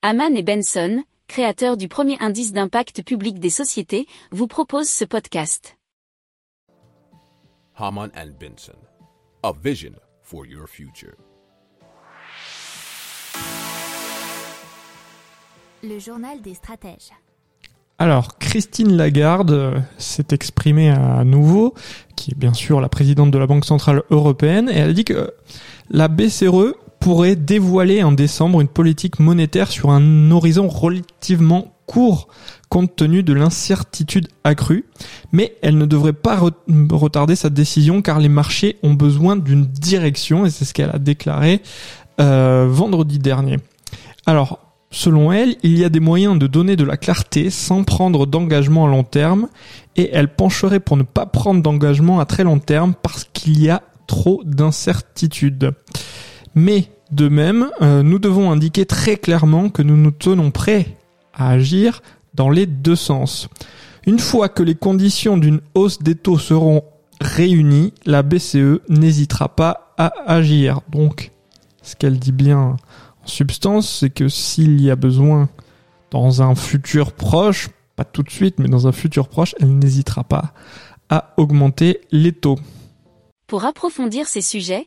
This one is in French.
Haman et Benson, créateurs du premier indice d'impact public des sociétés, vous proposent ce podcast. Haman and Benson, a vision for your future. Le journal des stratèges. Alors, Christine Lagarde euh, s'est exprimée à nouveau, qui est bien sûr la présidente de la Banque Centrale Européenne, et elle a dit que la BCE pourrait dévoiler en décembre une politique monétaire sur un horizon relativement court compte tenu de l'incertitude accrue, mais elle ne devrait pas retarder sa décision car les marchés ont besoin d'une direction et c'est ce qu'elle a déclaré euh, vendredi dernier. Alors, selon elle, il y a des moyens de donner de la clarté sans prendre d'engagement à long terme et elle pencherait pour ne pas prendre d'engagement à très long terme parce qu'il y a trop d'incertitudes. Mais de même, euh, nous devons indiquer très clairement que nous nous tenons prêts à agir dans les deux sens. Une fois que les conditions d'une hausse des taux seront réunies, la BCE n'hésitera pas à agir. Donc, ce qu'elle dit bien en substance, c'est que s'il y a besoin dans un futur proche, pas tout de suite, mais dans un futur proche, elle n'hésitera pas à augmenter les taux. Pour approfondir ces sujets,